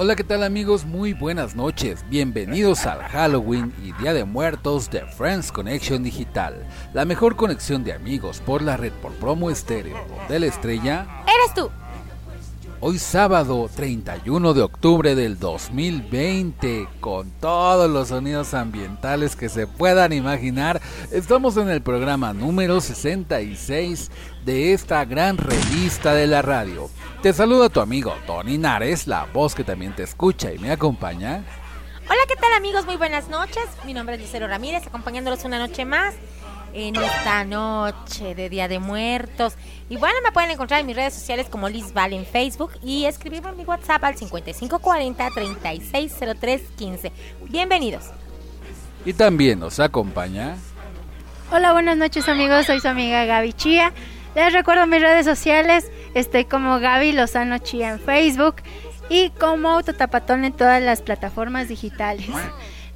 Hola, ¿qué tal amigos? Muy buenas noches. Bienvenidos al Halloween y Día de Muertos de Friends Connection Digital, la mejor conexión de amigos por la red por promo estéreo de la estrella. ¡Eres tú! Hoy sábado 31 de octubre del 2020, con todos los sonidos ambientales que se puedan imaginar, estamos en el programa número 66 de esta gran revista de la radio. Te saluda tu amigo Tony Nares, la voz que también te escucha y me acompaña. Hola, ¿qué tal amigos? Muy buenas noches. Mi nombre es Lucero Ramírez, acompañándolos una noche más en esta noche de Día de Muertos. Y bueno, me pueden encontrar en mis redes sociales como Liz Val en Facebook y escribirme en mi WhatsApp al 5540-360315. Bienvenidos. Y también nos acompaña. Hola, buenas noches amigos, soy su amiga Gaby Chía. Les recuerdo mis redes sociales, estoy como Gaby Lozano Chía en Facebook y como Autotapatón en todas las plataformas digitales.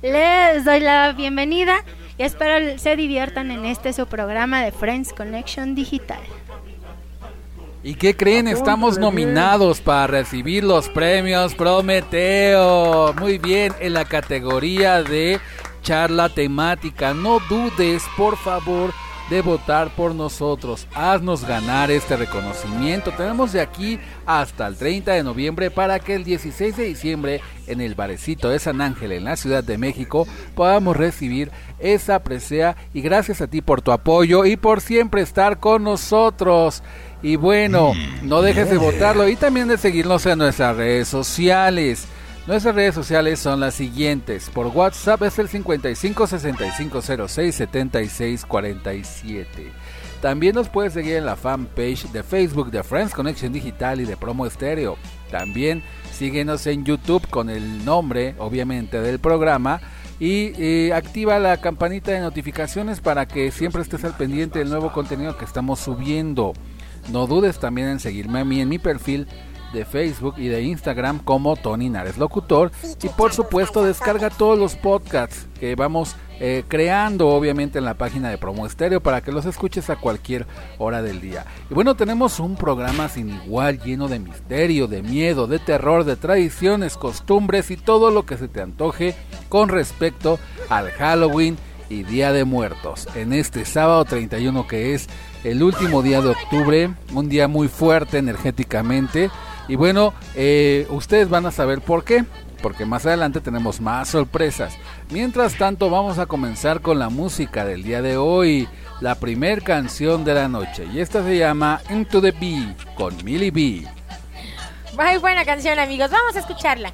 Les doy la bienvenida y espero se diviertan en este su programa de Friends Connection Digital. ¿Y qué creen? Estamos nominados para recibir los premios Prometeo. Muy bien, en la categoría de charla temática. No dudes, por favor, de votar por nosotros. Haznos ganar este reconocimiento. Tenemos de aquí hasta el 30 de noviembre para que el 16 de diciembre en el barecito de San Ángel en la Ciudad de México podamos recibir esa presea y gracias a ti por tu apoyo y por siempre estar con nosotros. Y bueno, no dejes de votarlo y también de seguirnos en nuestras redes sociales. Nuestras redes sociales son las siguientes. Por WhatsApp es el 55 65 06 76 47. También nos puedes seguir en la fanpage de Facebook de Friends Connection Digital y de Promo Estéreo. También síguenos en YouTube con el nombre, obviamente, del programa. Y activa la campanita de notificaciones para que siempre estés al pendiente del nuevo contenido que estamos subiendo. No dudes también en seguirme a mí en mi perfil de Facebook y de Instagram como Tony Nares Locutor. Y por supuesto descarga todos los podcasts que vamos eh, creando obviamente en la página de Promo Estéreo para que los escuches a cualquier hora del día. Y bueno, tenemos un programa sin igual lleno de misterio, de miedo, de terror, de tradiciones, costumbres y todo lo que se te antoje con respecto al Halloween y Día de Muertos. En este sábado 31 que es el último día de octubre, un día muy fuerte energéticamente. Y bueno, eh, ustedes van a saber por qué, porque más adelante tenemos más sorpresas. Mientras tanto, vamos a comenzar con la música del día de hoy, la primer canción de la noche. Y esta se llama Into the Bee con Millie B. Muy buena canción, amigos. Vamos a escucharla.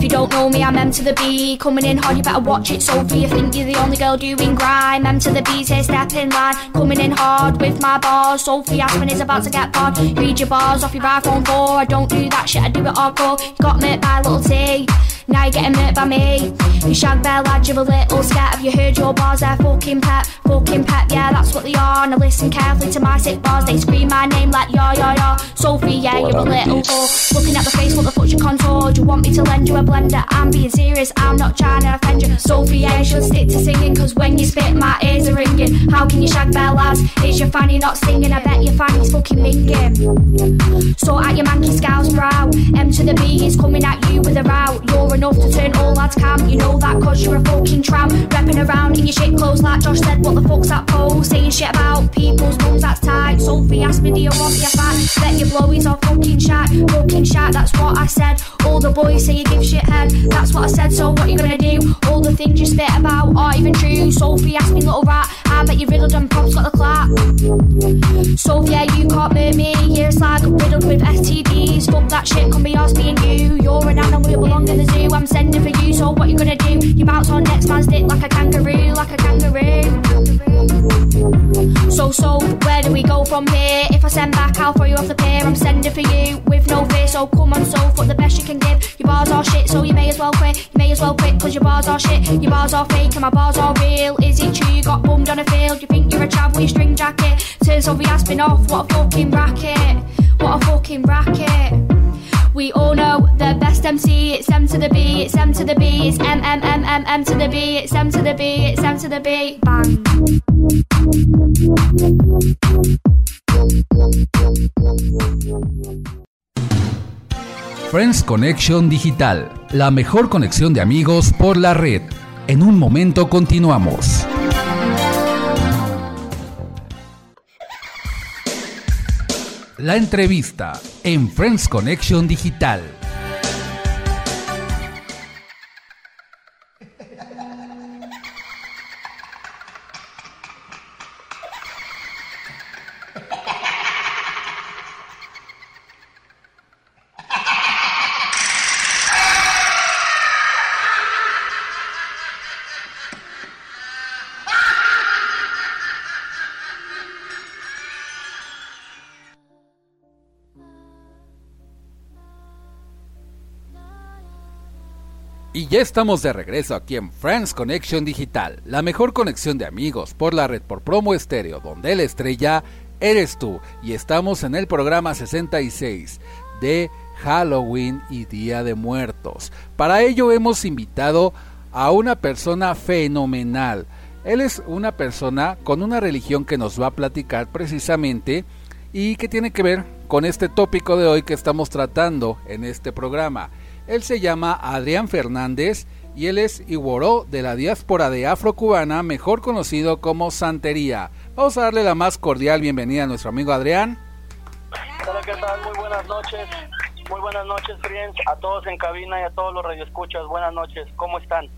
If you don't know me, I'm M to the B. Coming in hard, you better watch it, Sophie. You think you're the only girl doing grime. M to the B, say step in line. Coming in hard with my bars. Sophie Aspen is about to get barred. Read your bars off your iPhone 4. I don't do that shit, I do it hardcore. You got met by little T. Now you're getting met by me. You shag bear lad, you're a little scat. Have you heard your bars? They're fucking pep, fucking pep. Yeah, that's what they are. Now listen carefully to my sick bars. They scream my name like ya ya ya. Sophie, yeah, you're a little whore. Looking at the face, what the fuck's your contour? Do you want me to lend you a blender? I'm being serious, I'm not trying to offend you. Sophie, yeah, you should stick to singing, cause when you spit, my ears are ringing. How can you shag bell lads? Is your fanny not singing? I bet your fanny's fucking minging. So at your manky scowl's brow, M to the B is coming at you with a row. You're enough to turn all lads cam. You know that cause you're a fucking tramp. Repping around in your shit clothes like Josh said. What the fuck's that pose? Saying shit about people's mums, that's tight. Sophie asked me, do you want me a fat? Bet your blowies are fucking shat. Fucking shat, that's what I said. All the boys say you give shit head. That's what I said, so what you gonna do? All the things you spit about aren't even true. Sophie asked me, little rat. I bet you riddled and pops got the clap. Sophia, you can't murder me. You're like riddled with STDs. Fuck that shit, come be us being you. You're an animal, you belong in the zoo. I'm sending for you, so what you gonna do? You bounce on next man's dick like a kangaroo, like a kangaroo. So, so, where do we go from here? If I send back, I'll throw you off the pier. I'm sending for you with no fear, so come on, so what the best you can give. Your bars are shit, so you may as well quit. You may as well quit, cause your bars are shit. Your bars are fake, and my bars are real. Is it true you got bummed on a field? You think you're a chav with your string jacket? Turns over your spin off, what a fucking racket. What a fucking racket. We all know the best MC, it's to the B, it's to the B, it's M M M M M to the B, it's to the B, it's to the B. Bang. Friends Connection Digital, la mejor conexión de amigos por la red. En un momento continuamos. La entrevista en Friends Connection Digital. Y ya estamos de regreso aquí en Friends Connection Digital, la mejor conexión de amigos por la red por promo estéreo, donde la estrella eres tú. Y estamos en el programa 66 de Halloween y Día de Muertos. Para ello hemos invitado a una persona fenomenal. Él es una persona con una religión que nos va a platicar precisamente y que tiene que ver con este tópico de hoy que estamos tratando en este programa. Él se llama Adrián Fernández y él es Iguoró de la diáspora de afrocubana, mejor conocido como Santería. Vamos a darle la más cordial bienvenida a nuestro amigo Adrián. Hola, ¿qué tal? Muy buenas noches. Muy buenas noches, friends. A todos en cabina y a todos los radioescuchas. Buenas noches. ¿Cómo están?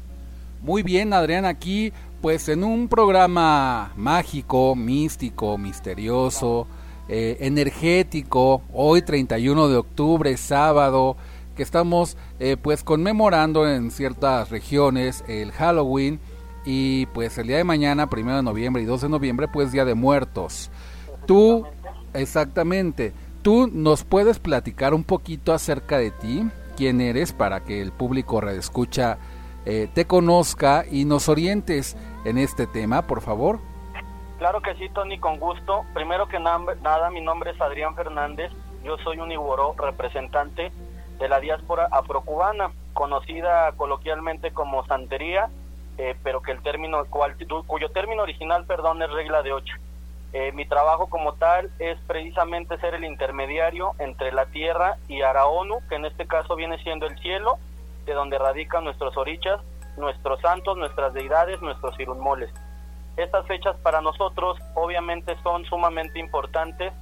Muy bien, Adrián, aquí pues en un programa mágico, místico, misterioso, eh, energético, hoy 31 de octubre, sábado, estamos eh, pues conmemorando en ciertas regiones el Halloween y pues el día de mañana, primero de noviembre y 2 de noviembre, pues Día de Muertos. Tú, exactamente, tú nos puedes platicar un poquito acerca de ti, quién eres, para que el público redescucha eh, te conozca y nos orientes en este tema, por favor. Claro que sí, Tony, con gusto. Primero que nada, mi nombre es Adrián Fernández. Yo soy un Iboró representante de la diáspora afrocubana, conocida coloquialmente como santería, eh, pero que el término, cuyo término original, perdón, es regla de ocho. Eh, mi trabajo como tal es precisamente ser el intermediario entre la tierra y Araonu, que en este caso viene siendo el cielo, de donde radican nuestros orichas, nuestros santos, nuestras deidades, nuestros irunmoles. Estas fechas para nosotros obviamente son sumamente importantes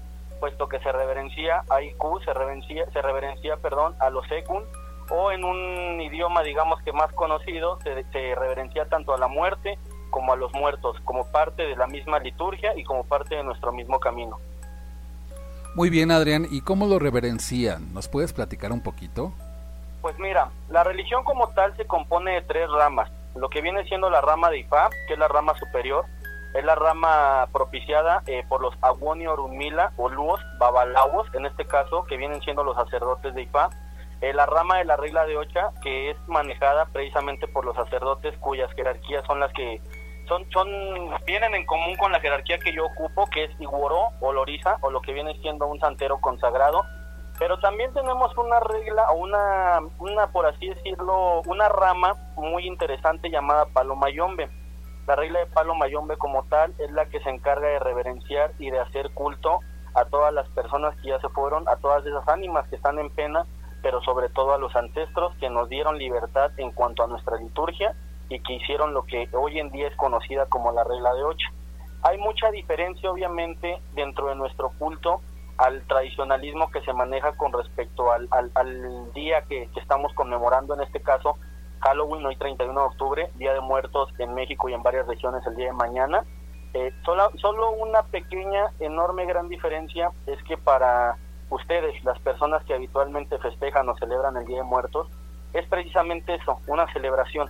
puesto que se reverencia a IQ, se reverencia, se reverencia perdón, a los Ekun, o en un idioma, digamos que más conocido, se, se, reverencia tanto a la muerte como a los muertos, como parte de la misma liturgia y como parte de nuestro mismo camino. Muy bien, Adrián, ¿y cómo lo reverencian? ¿Nos puedes platicar un poquito? Pues mira, la religión como tal se compone de tres ramas. Lo que viene siendo la rama de Ifá, que es la rama superior, es la rama propiciada eh, por los Aguoni Orunmila o Luos Babalawos, en este caso, que vienen siendo los sacerdotes de Ifá. Eh, la rama de la regla de Ocha, que es manejada precisamente por los sacerdotes cuyas jerarquías son las que son, son vienen en común con la jerarquía que yo ocupo, que es Iguoró o Loriza, o lo que viene siendo un santero consagrado. Pero también tenemos una regla o una, una, por así decirlo, una rama muy interesante llamada Palomayombe La regla de palo mayombe como tal es la que se encarga de reverenciar y de hacer culto a todas las personas que ya se fueron, a todas esas ánimas que están en pena, pero sobre todo a los ancestros que nos dieron libertad en cuanto a nuestra liturgia y que hicieron lo que hoy en día es conocida como la regla de ocho. Hay mucha diferencia obviamente dentro de nuestro culto al tradicionalismo que se maneja con respecto al, al, día que, estamos conmemorando, en este caso Halloween, hoy 31 de octubre, Día de Muertos en México y en varias regiones el día de mañana. Eh, solo, solo una pequeña, enorme, gran diferencia es que para ustedes, las personas que habitualmente festejan o celebran el Día de Muertos, es precisamente eso, una celebración,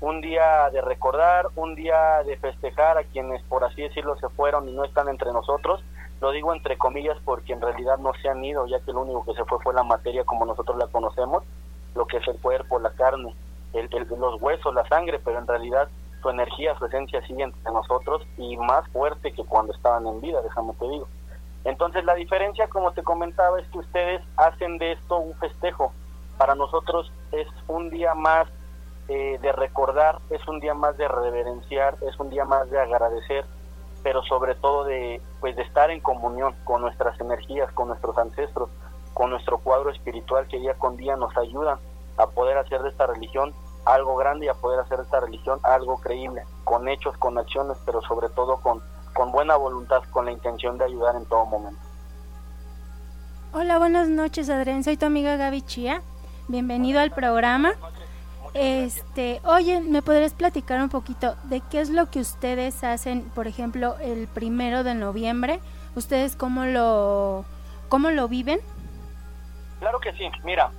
un día de recordar, un día de festejar a quienes, por así decirlo, se fueron y no están entre nosotros. Lo digo entre comillas porque en realidad no se han ido, ya que lo único que se fue fue la materia como nosotros la conocemos, lo que es el cuerpo, la carne, el, los huesos, la sangre, pero en realidad su energía, su esencia sigue entre nosotros y más fuerte que cuando estaban en vida, déjame te digo. Entonces la diferencia, como te comentaba, es que ustedes hacen de esto un festejo. Para nosotros es un día más eh, de recordar, es un día más de reverenciar, es un día más de agradecer, pero sobre todo de, pues, de estar en comunión con nuestras energías, con nuestros ancestros, con nuestro cuadro espiritual que día con día nos ayuda a poder hacer de esta religión algo grande y a poder hacer de esta religión algo creíble, con hechos, con acciones, pero sobre todo con con buena voluntad, con la intención de ayudar en todo momento. Hola, buenas noches Adrián, soy tu amiga Gaby Chía. Bienvenido al programa. Este, oye, ¿me podrías platicar un poquito de qué es lo que ustedes hacen, por ejemplo, el primero de noviembre? ¿Ustedes cómo lo, cómo lo viven? Claro que sí. Mira,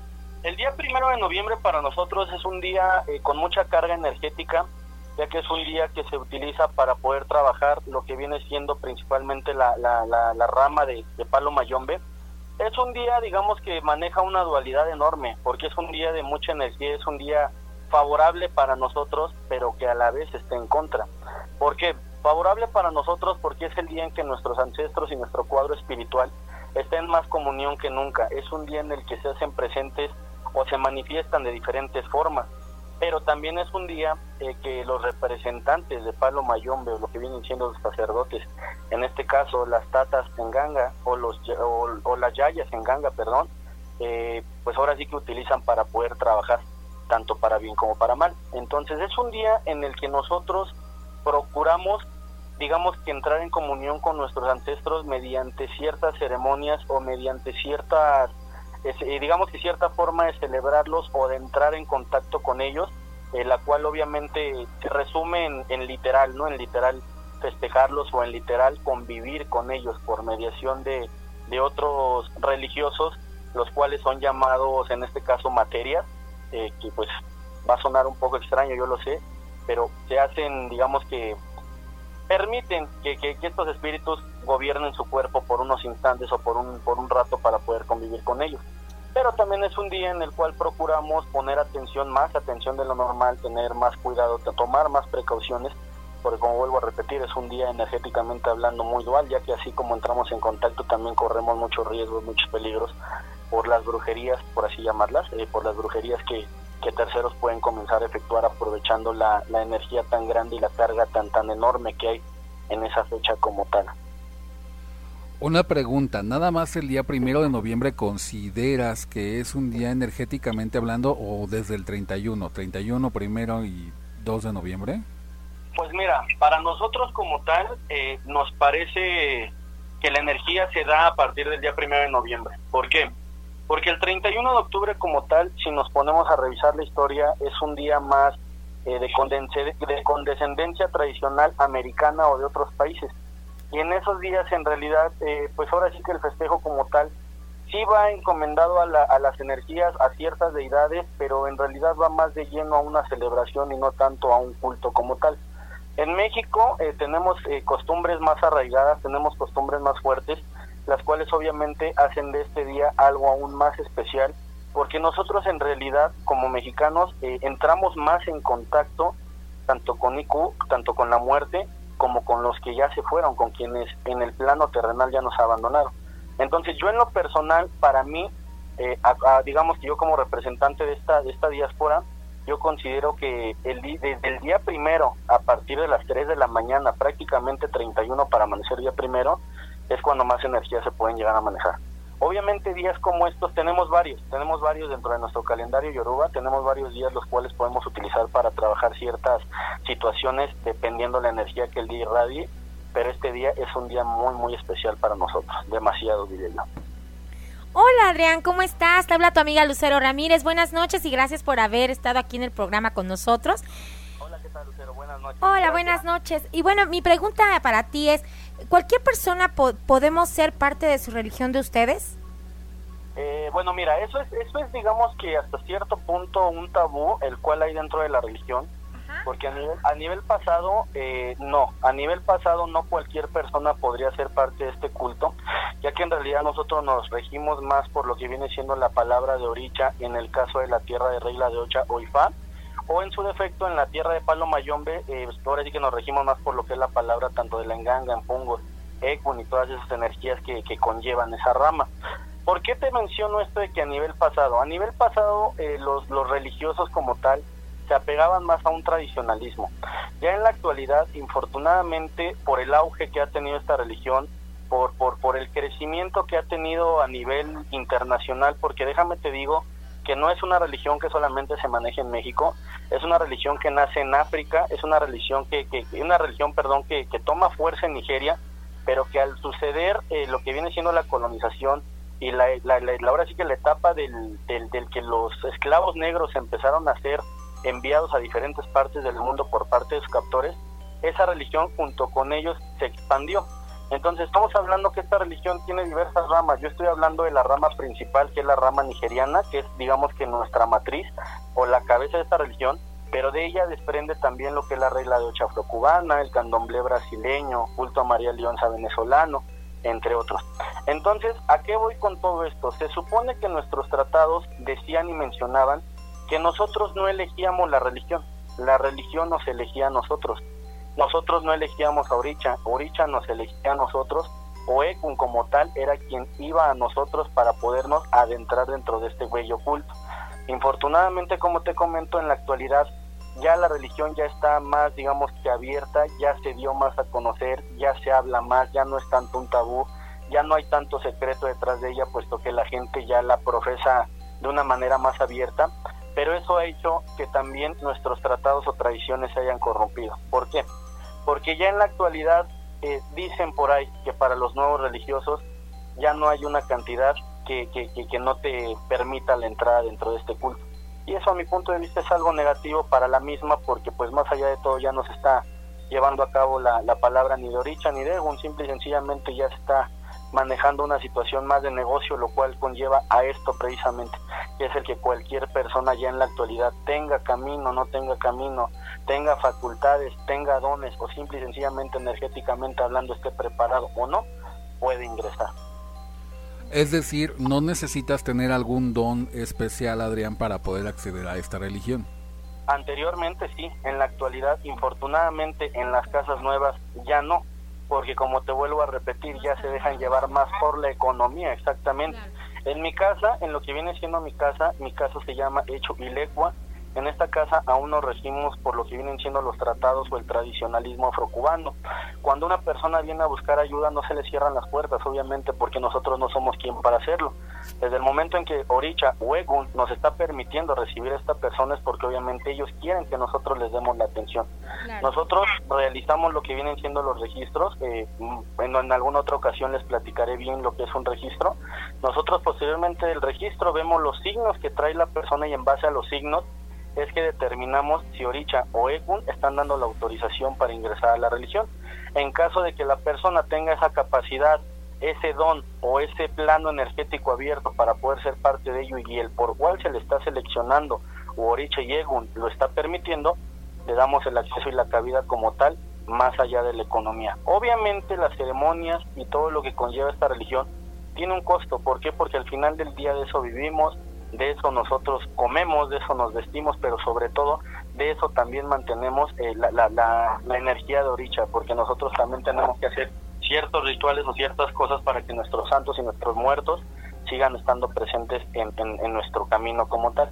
el día primero de noviembre para nosotros es un día eh, con mucha carga energética ya que es un día que se utiliza para poder trabajar lo que viene siendo principalmente la, la, la, rama de, de, palo mayombe. Es un día, digamos, que maneja una dualidad enorme, porque es un día de mucha energía, es un día favorable para nosotros, pero que a la vez está en contra. ¿Por qué? Favorable para nosotros porque es el día en que nuestros ancestros y nuestro cuadro espiritual estén más comunión que nunca. Es un día en el que se hacen presentes o se manifiestan de diferentes formas pero también es un día eh, que los representantes de Palo Mayombe, o lo que vienen siendo los sacerdotes, en este caso las tatas en ganga o, los, o, las yayas en ganga, perdón, eh, pues ahora sí que utilizan para poder trabajar, tanto para bien como para mal. Entonces es un día en el que nosotros procuramos, digamos que entrar en comunión con nuestros ancestros mediante ciertas ceremonias o mediante ciertas eh, digamos que cierta forma de celebrarlos o de entrar en contacto con ellos, eh, la cual obviamente se resume en, literal, ¿no? En literal festejarlos o en literal convivir con ellos por mediación de, de otros religiosos, los cuales son llamados en este caso materia, eh, que pues va a sonar un poco extraño, yo lo sé, pero se hacen, digamos que permiten que, que, estos espíritus gobiernen su cuerpo por unos instantes o por un, por un rato para poder convivir con ellos. Pero también es un día en el cual procuramos poner atención, más atención de lo normal, tener más cuidado, tomar más precauciones, porque como vuelvo a repetir, es un día energéticamente hablando muy dual, ya que así como entramos en contacto también corremos muchos riesgos, muchos peligros por las brujerías, por así llamarlas, eh, por las brujerías que, que terceros pueden comenzar a efectuar aprovechando la, la energía tan grande y la carga tan tan enorme que hay en esa fecha como tal. Una pregunta, ¿nada más el día primero de noviembre consideras que es un día energéticamente hablando o desde el 31, 31 primero y 2 de noviembre? Pues mira, para nosotros como tal eh, nos parece que la energía se da a partir del día primero de noviembre. ¿Por qué? Porque el 31 de octubre como tal, si nos ponemos a revisar la historia, es un día más eh, de, de condescendencia tradicional americana o de otros países. Y en esos días en realidad, eh, pues ahora sí que el festejo como tal sí va encomendado a, las energías, a ciertas deidades, pero en realidad va más de lleno a una celebración y no tanto a un culto como tal. En México eh, tenemos costumbres más arraigadas, tenemos costumbres más fuertes, las cuales obviamente hacen de este día algo aún más especial, porque nosotros en realidad como mexicanos eh, entramos más en contacto tanto con IQ, tanto con la muerte, como con los que ya se fueron, con quienes en el plano terrenal ya nos abandonaron. Entonces yo en lo personal, para mí, eh, digamos que yo como representante de esta, de esta diáspora, yo considero que el, desde el día primero a partir de las 3 de la mañana, prácticamente 31 para amanecer día primero, es cuando más energía se pueden llegar a manejar. Obviamente días como estos tenemos varios, tenemos varios dentro de nuestro calendario Yoruba, tenemos varios días los cuales podemos utilizar para trabajar ciertas situaciones dependiendo de la energía que el día irradie, pero este día es un día muy muy especial para nosotros, demasiado diría yo. Hola Adrián, ¿cómo estás? Te habla tu amiga Lucero Ramírez. Buenas noches y gracias por haber estado aquí en el programa con nosotros. Hola, ¿qué tal Lucero? Buenas noches. Hola, buenas noches. Y bueno, mi pregunta para ti es, ¿cualquier persona podemos ser parte de su religión de ustedes? Eh, bueno, mira, eso es, eso es digamos que hasta cierto punto un tabú el cual hay dentro de la religión, porque a nivel, a nivel pasado, eh, no, a nivel pasado no cualquier persona podría ser parte de este culto, ya que en realidad nosotros nos regimos más por lo que viene siendo la palabra de Oricha en el caso de la tierra de Regla de Ocha o Ifá, o en su defecto en la tierra de Palo Mayombe, eh, pues, ahora sí que nos regimos más por lo que es la palabra tanto de la enganga, Pungos, Ekun y todas esas energías que, que conllevan esa rama. ¿Por qué te menciono esto de que a nivel pasado? A nivel pasado eh, los, los religiosos como tal se apegaban más a un tradicionalismo. Ya en la actualidad, infortunadamente, por el auge que ha tenido esta religión, por, por, por el crecimiento que ha tenido a nivel internacional, porque déjame te digo que no es una religión que solamente se maneja en México, es una religión que nace en África, es una religión que, que una religión, perdón, que, que toma fuerza en Nigeria, pero que al suceder eh, lo que viene siendo la colonización y la, la, ahora sí que la etapa del, del, del, que los esclavos negros empezaron a ser enviados a diferentes partes del mundo por parte de sus captores, esa religión junto con ellos se expandió. Entonces estamos hablando que esta religión tiene diversas ramas. Yo estoy hablando de la rama principal, que es la rama nigeriana, que es digamos que nuestra matriz o la cabeza de esta religión, pero de ella desprende también lo que es la regla de ocha afrocubana, el candomblé brasileño, culto a María Leonza venezolano, entre otros. Entonces, ¿a qué voy con todo esto? Se supone que nuestros tratados decían y mencionaban que nosotros no elegíamos la religión, la religión nos elegía a nosotros. Nosotros no elegíamos a Oricha, Oricha nos elegía a nosotros, o Ekun como tal era quien iba a nosotros para podernos adentrar dentro de este huello oculto. Infortunadamente, como te comento, en la actualidad ya la religión ya está más, digamos que abierta, ya se dio más a conocer, ya se habla más, ya no es tanto un tabú, ya no hay tanto secreto detrás de ella, puesto que la gente ya la profesa de una manera más abierta, pero eso ha hecho que también nuestros tratados o tradiciones se hayan corrompido. ¿Por qué? Porque ya en la actualidad eh, dicen por ahí que para los nuevos religiosos ya no hay una cantidad que, que, que no te permita la entrada dentro de este culto y eso a mi punto de vista es algo negativo para la misma porque pues más allá de todo ya no se está llevando a cabo la, la palabra ni de Oricha ni de Egun, simple y sencillamente ya se está manejando una situación más de negocio, lo cual conlleva a esto precisamente, que es el que cualquier persona ya en la actualidad tenga camino, no tenga camino, tenga facultades, tenga dones o simple y sencillamente energéticamente hablando esté preparado o no, puede ingresar. Es decir, no necesitas tener algún don especial, Adrián, para poder acceder a esta religión. Anteriormente sí, en la actualidad, infortunadamente, en las casas nuevas ya no, porque como te vuelvo a repetir, ya se dejan llevar más por la economía, exactamente. En mi casa, en lo que viene siendo mi casa, mi casa se llama Hecho Ilegua, en esta casa aún nos regimos por lo que vienen siendo los tratados o el tradicionalismo afrocubano. Cuando una persona viene a buscar ayuda no se le cierran las puertas, obviamente, porque nosotros no somos quien para hacerlo. Desde el momento en que Oricha o Egun nos está permitiendo recibir a esta persona es porque obviamente ellos quieren que nosotros les demos la atención. Nosotros realizamos lo que vienen siendo los registros, eh, en, en alguna otra ocasión les platicaré bien lo que es un registro. Nosotros posteriormente del registro vemos los signos que trae la persona y en base a los signos es que determinamos si Oricha o Egun están dando la autorización para ingresar a la religión. En caso de que la persona tenga esa capacidad, ese don o ese plano energético abierto para poder ser parte de ello y el por cual se le está seleccionando o Oricha y Egun lo está permitiendo, le damos el acceso y la cabida como tal más allá de la economía. Obviamente las ceremonias y todo lo que conlleva esta religión tiene un costo. ¿Por qué? Porque al final del día de eso vivimos, de eso nosotros comemos, de eso nos vestimos, pero sobre todo de eso también mantenemos eh, la, la, la, energía de Oricha, porque nosotros también tenemos que hacer ciertos rituales o ciertas cosas para que nuestros santos y nuestros muertos sigan estando presentes en, en, en nuestro camino como tal.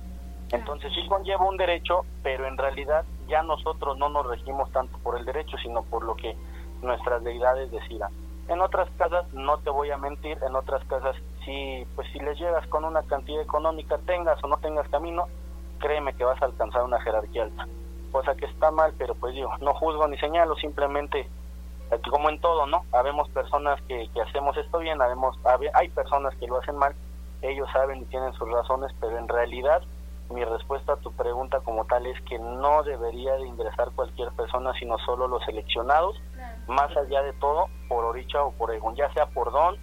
Entonces sí conlleva un derecho, pero en realidad ya nosotros no nos regimos tanto por el derecho, sino por lo que nuestras deidades decidan. En otras casas, no te voy a mentir, en otras casas, si, pues si les llegas con una cantidad económica, tengas o no tengas camino, créeme que vas a alcanzar una jerarquía alta. Cosa que está mal, pero pues digo, no juzgo ni señalo, simplemente, eh, como en todo, ¿no? Habemos personas que, que hacemos esto bien, habemos, hay personas que lo hacen mal, ellos saben y tienen sus razones, pero en realidad mi respuesta a tu pregunta como tal es que no debería de ingresar cualquier persona, sino solo los seleccionados, más allá de todo, por Oricha o por Egon, ya sea por don,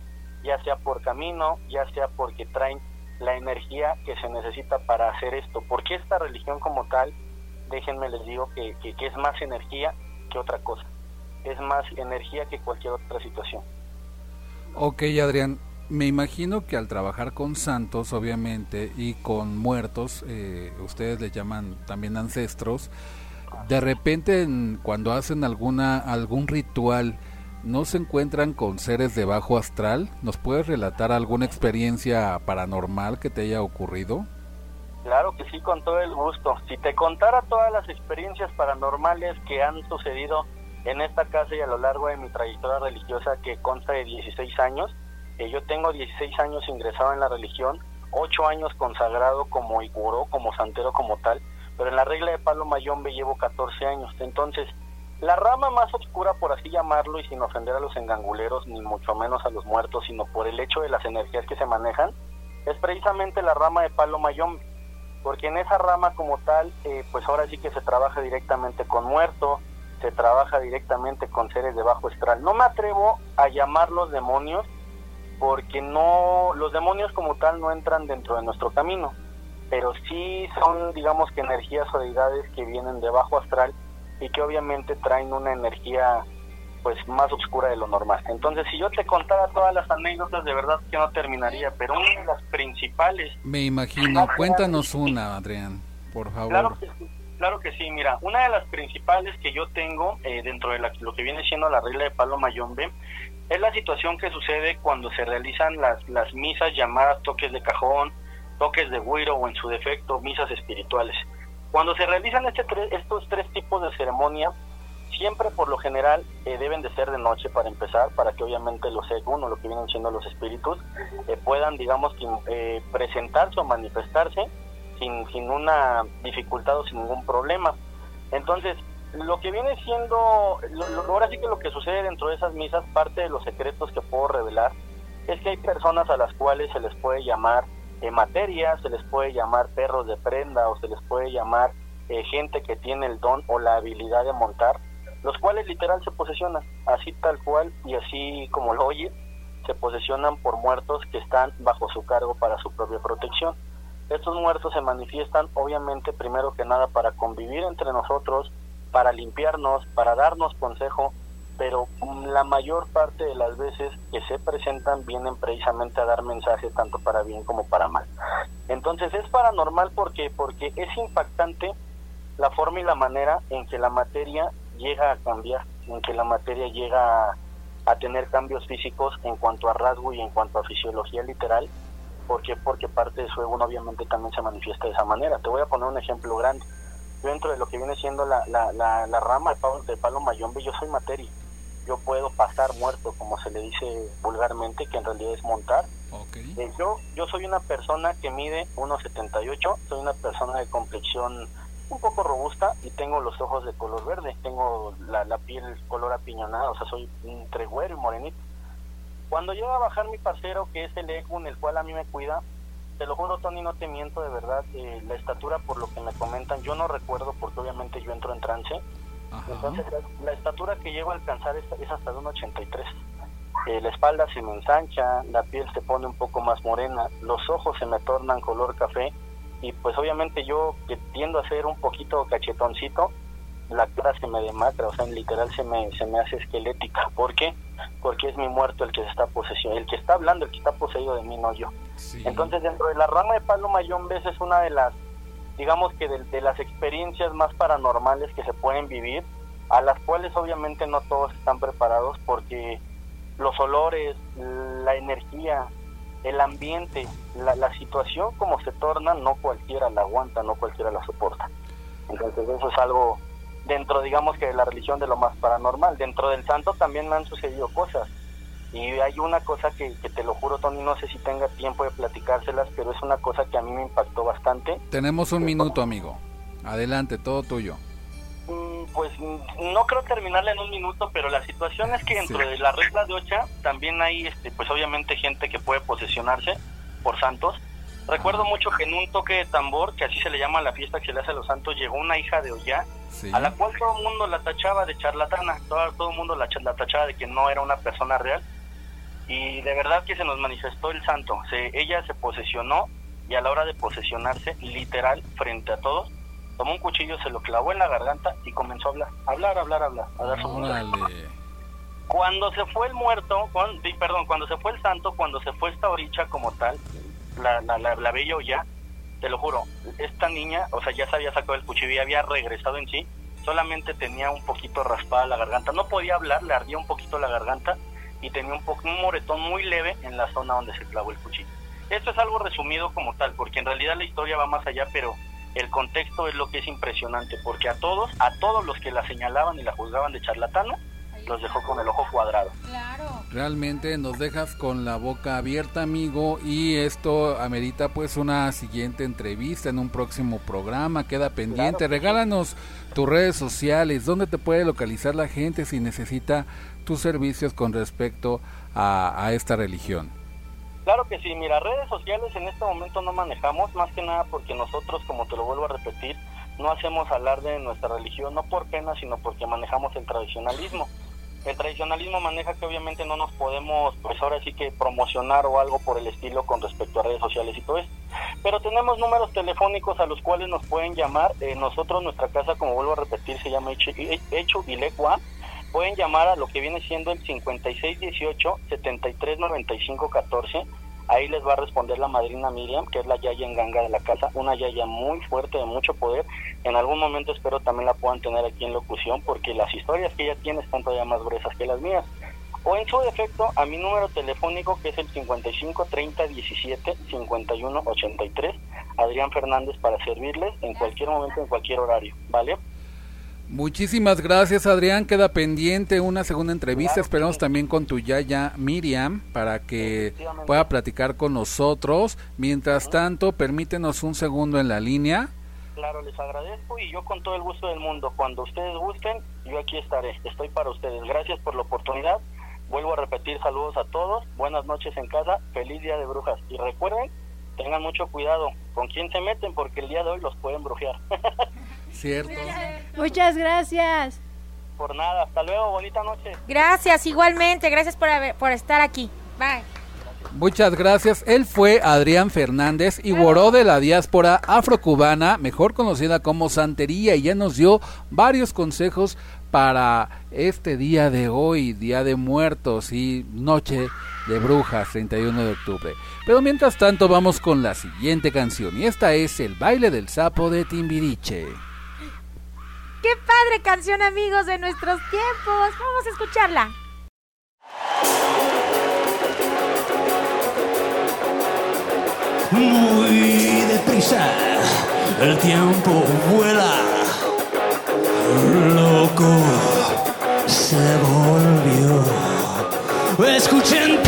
ya sea por camino, ya sea porque traen la energía que se necesita para hacer esto. Porque esta religión como tal, déjenme les digo que, que, es más energía que otra cosa. Es más energía que cualquier otra situación. Ok, Adrián, me imagino que al trabajar con santos, obviamente, y con muertos, eh, ustedes le llaman también ancestros, de repente cuando hacen alguna algún ritual, ¿no se encuentran con seres de bajo astral? ¿Nos puedes relatar alguna experiencia paranormal que te haya ocurrido? Claro que sí, con todo el gusto. Si te contara todas las experiencias paranormales que han sucedido en esta casa y a lo largo de mi trayectoria religiosa que consta de 16 años, eh, yo tengo 16 años ingresado en la religión, 8 años consagrado como iguró, como santero como tal, pero en la regla de Palo Mayombe llevo 14 años. Entonces, la rama más oscura, por así llamarlo, y sin ofender a los enganguleros, ni mucho menos a los muertos, sino por el hecho de las energías que se manejan, es precisamente la rama de Palo Mayombe. Porque en esa rama como tal, eh, pues ahora sí que se trabaja directamente con muertos, se trabaja directamente con seres de bajo astral. No me atrevo a llamarlos demonios, porque no los demonios como tal no entran dentro de nuestro camino, pero sí son digamos que energías o deidades que vienen de bajo astral y que obviamente traen una energía pues más oscura de lo normal. Entonces, si yo te contara todas las anécdotas, de verdad que no terminaría, pero una de las principales... Me imagino, cuéntanos una, Adrián, por favor. Claro que sí, claro que sí, mira, una de las principales que yo tengo eh, dentro de lo que viene siendo la regla de Palo Mayombe es la situación que sucede cuando se realizan las, las misas llamadas toques de cajón, toques de güiro o en su defecto misas espirituales. Cuando se realizan este estos tres tipos de ceremonia, siempre por lo general eh, deben de ser de noche para empezar, para que obviamente los según o lo que vienen siendo los espíritus eh, puedan, digamos, eh, presentarse o manifestarse sin, sin una dificultad o sin ningún problema. Entonces, lo que viene siendo, ahora sí que lo que sucede dentro de esas misas, parte de los secretos que puedo revelar, es que hay personas a las cuales se les puede llamar eh, materia, se les puede llamar perros de prenda o se les puede llamar eh, gente que tiene el don o la habilidad de montar, los cuales literal se posesionan, así tal cual y así como lo oye, se posesionan por muertos que están bajo su cargo para su propia protección. Estos muertos se manifiestan obviamente primero que nada para convivir entre nosotros, para limpiarnos, para darnos consejo, pero la mayor parte de las veces que se presentan vienen precisamente a dar mensajes tanto para bien como para mal. Entonces es paranormal porque porque es impactante la forma y la manera en que la materia llega a cambiar, en que la materia llega a, tener cambios físicos en cuanto a rasgo y en cuanto a fisiología literal, porque porque parte de su ego obviamente también se manifiesta de esa manera. Te voy a poner un ejemplo grande dentro de lo que viene siendo la, la, la, rama de palo, de palo mayombe, yo soy materia. Yo puedo pasar muerto, como se le dice vulgarmente, que en realidad es montar. Eh, yo, yo soy una persona que mide 1,78, soy una persona de complexión un poco robusta y tengo los ojos de color verde, tengo la, la piel color apiñonada, o sea, soy entre güero y morenito. Cuando llega a bajar mi parcero, que es el en el cual a mí me cuida, te lo juro, Tony, no te miento, de verdad. Eh, la estatura, por lo que me comentan, yo no recuerdo porque obviamente yo entro en trance. Entonces, la, estatura que llego a alcanzar es, hasta de un 83. Eh, la espalda se me ensancha, la piel se pone un poco más morena, los ojos se me tornan color café y pues obviamente yo que tiendo a ser un poquito cachetoncito, la cara se me demacra, o sea, en literal se me, se me hace esquelética. ¿Por qué? Porque es mi muerto el que se está posesionando, el que está hablando, el que está poseído de mí, no yo. Entonces, dentro de la rama de Palo Mayón, ves es una de las, digamos que de, las experiencias más paranormales que se pueden vivir, a las cuales obviamente no todos están preparados porque los olores, la energía, el ambiente, la, la situación como se torna, no cualquiera la aguanta, no cualquiera la soporta. Entonces eso es algo dentro, digamos que de la religión de lo más paranormal. Dentro del santo también han sucedido cosas. Y hay una cosa que, que, te lo juro, Tony, no sé si tenga tiempo de platicárselas, pero es una cosa que a mí me impactó bastante. Tenemos un minuto, amigo. Adelante, todo tuyo. Mm, pues no creo terminarla en un minuto, pero la situación es que dentro de la regla de Ocha también hay, este, pues obviamente gente que puede posesionarse por santos. Recuerdo mucho que en un toque de tambor, que así se le llama la fiesta que se le hace a los santos, llegó una hija de Ollá, a la cual todo el mundo la tachaba de charlatana, todo, todo el mundo la, la tachaba de que no era una persona real. Y de verdad que se nos manifestó el santo. Se, ella se posesionó y a la hora de posesionarse, literal, frente a todos, tomó un cuchillo, se lo clavó en la garganta y comenzó a hablar, hablar, hablar, hablar, a dar su Cuando se fue el muerto, perdón, cuando se fue el santo, cuando se fue esta oricha como tal, la, la, la, la veía ya, te lo juro, esta niña, o sea, ya se había sacado el cuchillo y había regresado en sí, solamente tenía un poquito raspada la garganta, no podía hablar, le ardía un poquito la garganta y tenía un, poco, un moretón muy leve en la zona donde se clavó el cuchillo. Esto es algo resumido como tal, porque en realidad la historia va más allá, pero el contexto es lo que es impresionante, porque a todos, a todos los que la señalaban y la juzgaban de charlatano, los dejó con el ojo cuadrado. Realmente nos dejas con la boca abierta, amigo, y esto amerita pues una siguiente entrevista en un próximo programa, queda pendiente. Regálanos tus redes sociales, dónde te puede localizar la gente si necesita tus servicios con respecto a esta religión. Claro que sí, mira, redes sociales en este momento no manejamos, más que nada porque nosotros, como te lo vuelvo a repetir, no hacemos alarde de nuestra religión, no por pena, sino porque manejamos el tradicionalismo. El tradicionalismo maneja que obviamente no nos podemos, pues ahora sí que promocionar o algo por el estilo con respecto a redes sociales y todo eso. Pero tenemos números telefónicos a los cuales nos pueden llamar. Eh, nosotros, nuestra casa, como vuelvo a repetir, se llama Hecho, Ilecua. Pueden llamar a lo que viene siendo el 5618-739514. Ahí les va a responder la madrina Miriam, que es la yaya en ganga de la casa, una yaya muy fuerte, de mucho poder. En algún momento espero también la puedan tener aquí en locución, porque las historias que ella tiene están todavía más gruesas que las mías. O en su defecto, a mi número telefónico, que es el 55 30 17 51 83, Adrián Fernández, para servirles en cualquier momento, en cualquier horario, ¿vale? Muchísimas gracias Adrián, queda pendiente una segunda entrevista, esperamos también con tu yaya Miriam para que pueda platicar con nosotros. Mientras tanto, permítenos un segundo en la línea. Claro, les agradezco y yo con todo el gusto del mundo, cuando ustedes gusten, yo aquí estaré, estoy para ustedes. Gracias por la oportunidad, vuelvo a repetir saludos a todos, buenas noches en casa, feliz día de brujas. Y recuerden, tengan mucho cuidado con quién se meten porque el día de hoy los pueden brujear. Cierto. Muchas gracias. Por nada, hasta luego, bonita noche. Gracias, igualmente, gracias por, por estar aquí. Bye. Muchas gracias. Él fue Adrián Fernández y boró de la diáspora afrocubana, mejor conocida como Santería, y ya nos dio varios consejos para este día de hoy, Día de Muertos y Noche de Brujas, 31 de octubre. Pero mientras tanto vamos con la siguiente canción y esta es El baile del sapo de Timbiriche. ¡Qué padre canción, amigos de nuestros tiempos! Vamos a escucharla. Muy deprisa, el tiempo vuela. Loco se volvió. Escuchen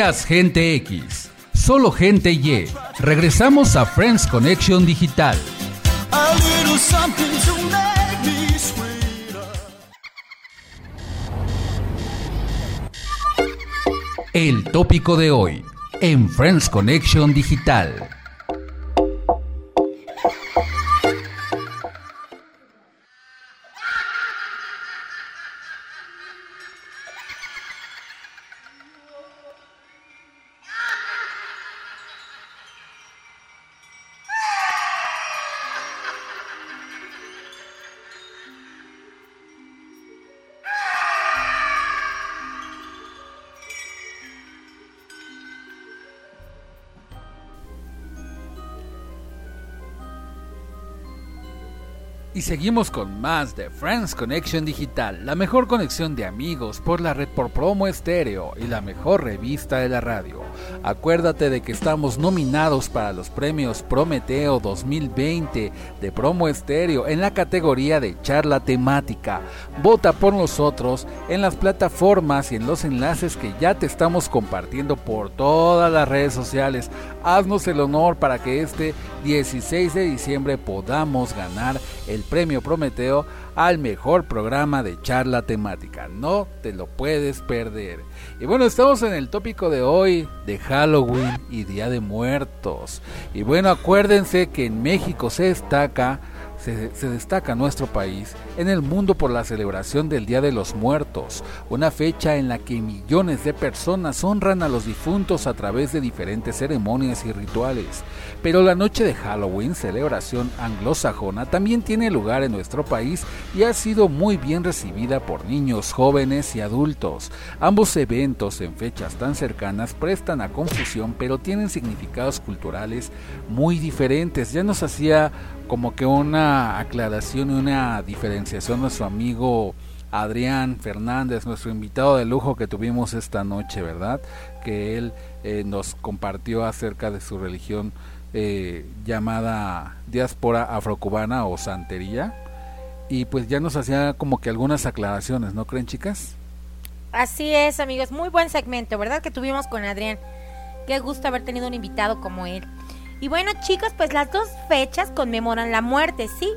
seas gente X, solo gente Y. Regresamos a Friends Connection Digital. El tópico de hoy en Friends Connection Digital. Y seguimos con más de Friends Connection Digital, la mejor conexión de amigos por la red por promo estéreo y la mejor revista de la radio. Acuérdate de que estamos nominados para los premios Prometeo 2020 de promo estéreo en la categoría de charla temática. Vota por nosotros en las plataformas y en los enlaces que ya te estamos compartiendo por todas las redes sociales. Haznos el honor para que este 16 de diciembre podamos ganar el premio Prometeo al mejor programa de charla temática. No te lo puedes perder. Y bueno, estamos en el tópico de hoy de Halloween y Día de Muertos. Y bueno, acuérdense que en México se destaca se, se, destaca nuestro país en el mundo por la celebración del Día de los Muertos, una fecha en la que millones de personas honran a los difuntos a través de diferentes ceremonias y rituales. Pero la noche de Halloween, celebración anglosajona, también tiene lugar en nuestro país y ha sido muy bien recibida por niños, jóvenes y adultos. Ambos eventos en fechas tan cercanas prestan a confusión, pero tienen significados culturales muy diferentes. Ya nos hacía como que una aclaración y una diferenciación nuestro amigo Adrián Fernández, nuestro invitado de lujo que tuvimos esta noche, ¿verdad? Que él eh, nos compartió acerca de su religión eh, llamada diáspora afrocubana o santería. Y pues ya nos hacía como que algunas aclaraciones, ¿no creen chicas? Así es, amigos, muy buen segmento, ¿verdad? Que tuvimos con Adrián. Qué gusto haber tenido un invitado como él. Y bueno, chicos, pues las dos fechas conmemoran la muerte, sí,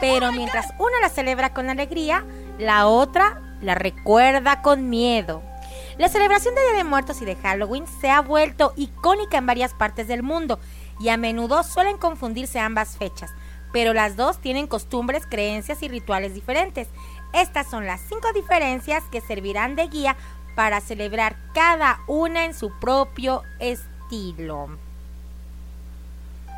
pero mientras una la celebra con alegría, la otra la recuerda con miedo. La celebración de Día de Muertos y de Halloween se ha vuelto icónica en varias partes del mundo y a menudo suelen confundirse ambas fechas, pero las dos tienen costumbres, creencias y rituales diferentes. Estas son las cinco diferencias que servirán de guía para celebrar cada una en su propio estilo.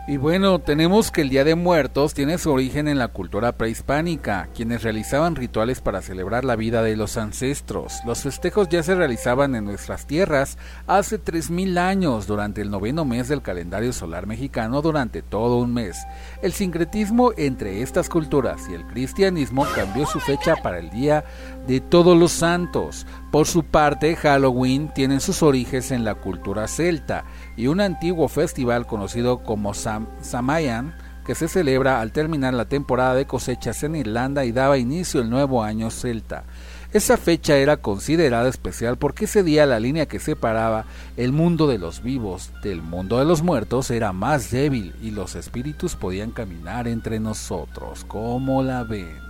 Y bueno, tenemos que el Día de Muertos tiene su origen en la cultura prehispánica, quienes realizaban rituales para celebrar la vida de los ancestros. Los festejos ya se realizaban en nuestras tierras hace 3.000 años durante el noveno mes del calendario solar mexicano durante todo un mes. El sincretismo entre estas culturas y el cristianismo cambió su fecha para el Día de Todos los Santos. Por su parte, Halloween tiene sus orígenes en la cultura celta y un antiguo festival conocido como Sam Samayan, que se celebra al terminar la temporada de cosechas en Irlanda y daba inicio el nuevo año celta. Esa fecha era considerada especial porque ese día la línea que separaba el mundo de los vivos del mundo de los muertos era más débil y los espíritus podían caminar entre nosotros. ¿Cómo la ven?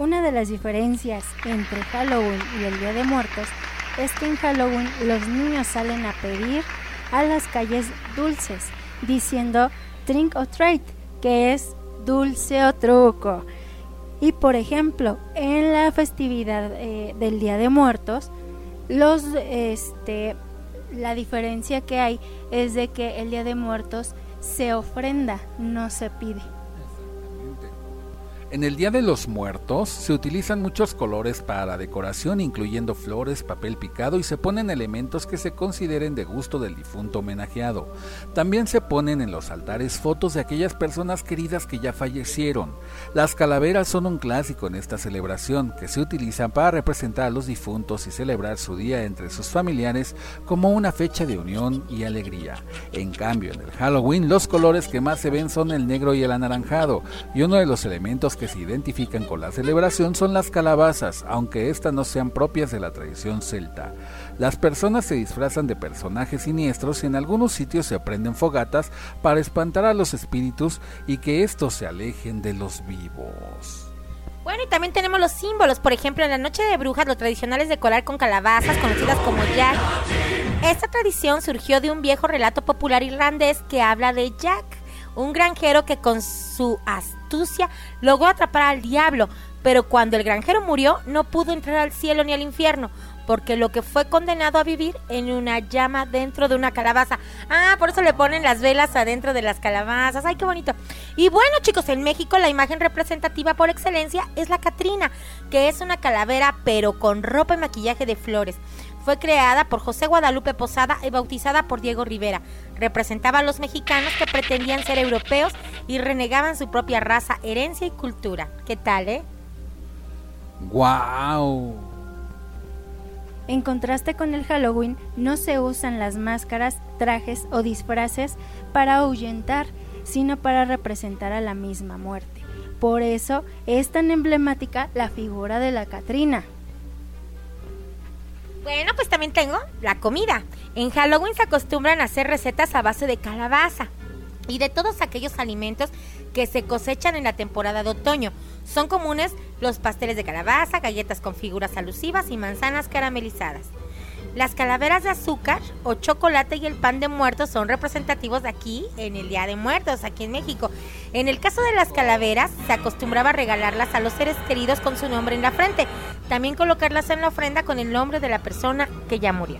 Una de las diferencias entre Halloween y el Día de Muertos es que en Halloween los niños salen a pedir a las calles dulces, diciendo trink or treat, que es dulce o truco. Y por ejemplo, en la festividad eh, del Día de Muertos, los este la diferencia que hay es de que el Día de Muertos se ofrenda, no se pide. En el Día de los Muertos se utilizan muchos colores para la decoración, incluyendo flores, papel picado y se ponen elementos que se consideren de gusto del difunto homenajeado. También se ponen en los altares fotos de aquellas personas queridas que ya fallecieron. Las calaveras son un clásico en esta celebración, que se utilizan para representar a los difuntos y celebrar su día entre sus familiares como una fecha de unión y alegría. En cambio, en el Halloween los colores que más se ven son el negro y el anaranjado, y uno de los elementos que se identifican con la celebración son las calabazas, aunque estas no sean propias de la tradición celta. Las personas se disfrazan de personajes siniestros y en algunos sitios se prenden fogatas para espantar a los espíritus y que estos se alejen de los vivos. Bueno, y también tenemos los símbolos. Por ejemplo, en la noche de brujas, lo tradicional es decorar con calabazas conocidas como Jack. Esta tradición surgió de un viejo relato popular irlandés que habla de Jack, un granjero que con su logró atrapar al diablo, pero cuando el granjero murió no pudo entrar al cielo ni al infierno, porque lo que fue condenado a vivir en una llama dentro de una calabaza. Ah, por eso le ponen las velas adentro de las calabazas. Ay, qué bonito. Y bueno, chicos, en México la imagen representativa por excelencia es la Catrina, que es una calavera pero con ropa y maquillaje de flores. Fue creada por José Guadalupe Posada y bautizada por Diego Rivera. Representaba a los mexicanos que pretendían ser europeos y renegaban su propia raza, herencia y cultura. ¿Qué tal, eh? ¡Guau! En contraste con el Halloween, no se usan las máscaras, trajes o disfraces para ahuyentar, sino para representar a la misma muerte. Por eso es tan emblemática la figura de la Catrina. Bueno, pues también tengo la comida. En Halloween se acostumbran a hacer recetas a base de calabaza y de todos aquellos alimentos que se cosechan en la temporada de otoño. Son comunes los pasteles de calabaza, galletas con figuras alusivas y manzanas caramelizadas. Las calaveras de azúcar o chocolate y el pan de muertos son representativos de aquí en el Día de Muertos, aquí en México. En el caso de las calaveras, se acostumbraba regalarlas a los seres queridos con su nombre en la frente. También colocarlas en la ofrenda con el nombre de la persona que ya murió.